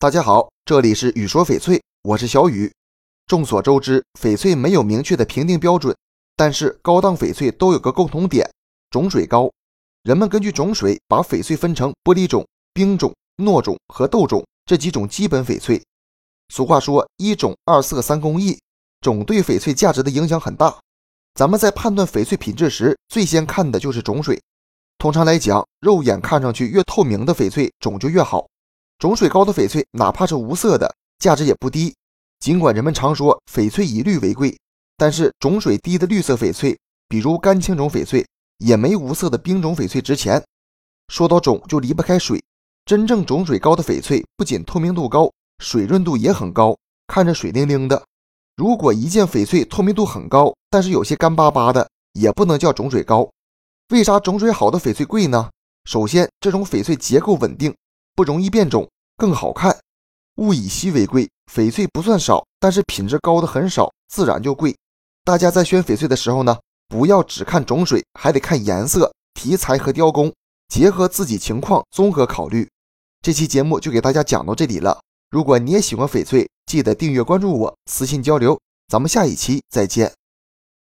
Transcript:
大家好，这里是雨说翡翠，我是小雨。众所周知，翡翠没有明确的评定标准，但是高档翡翠都有个共同点，种水高。人们根据种水把翡翠分成玻璃种、冰种、糯种和豆种这几种基本翡翠。俗话说“一种二色三工艺”，种对翡翠价值的影响很大。咱们在判断翡翠品质时，最先看的就是种水。通常来讲，肉眼看上去越透明的翡翠种就越好。种水高的翡翠，哪怕是无色的，价值也不低。尽管人们常说翡翠以绿为贵，但是种水低的绿色翡翠，比如干青种翡翠，也没无色的冰种翡翠值钱。说到种，就离不开水。真正种水高的翡翠，不仅透明度高，水润度也很高，看着水灵灵的。如果一件翡翠透明度很高，但是有些干巴巴的，也不能叫种水高。为啥种水好的翡翠贵呢？首先，这种翡翠结构稳定。不容易变种，更好看。物以稀为贵，翡翠不算少，但是品质高的很少，自然就贵。大家在选翡翠的时候呢，不要只看种水，还得看颜色、题材和雕工，结合自己情况综合考虑。这期节目就给大家讲到这里了。如果你也喜欢翡翠，记得订阅关注我，私信交流。咱们下一期再见。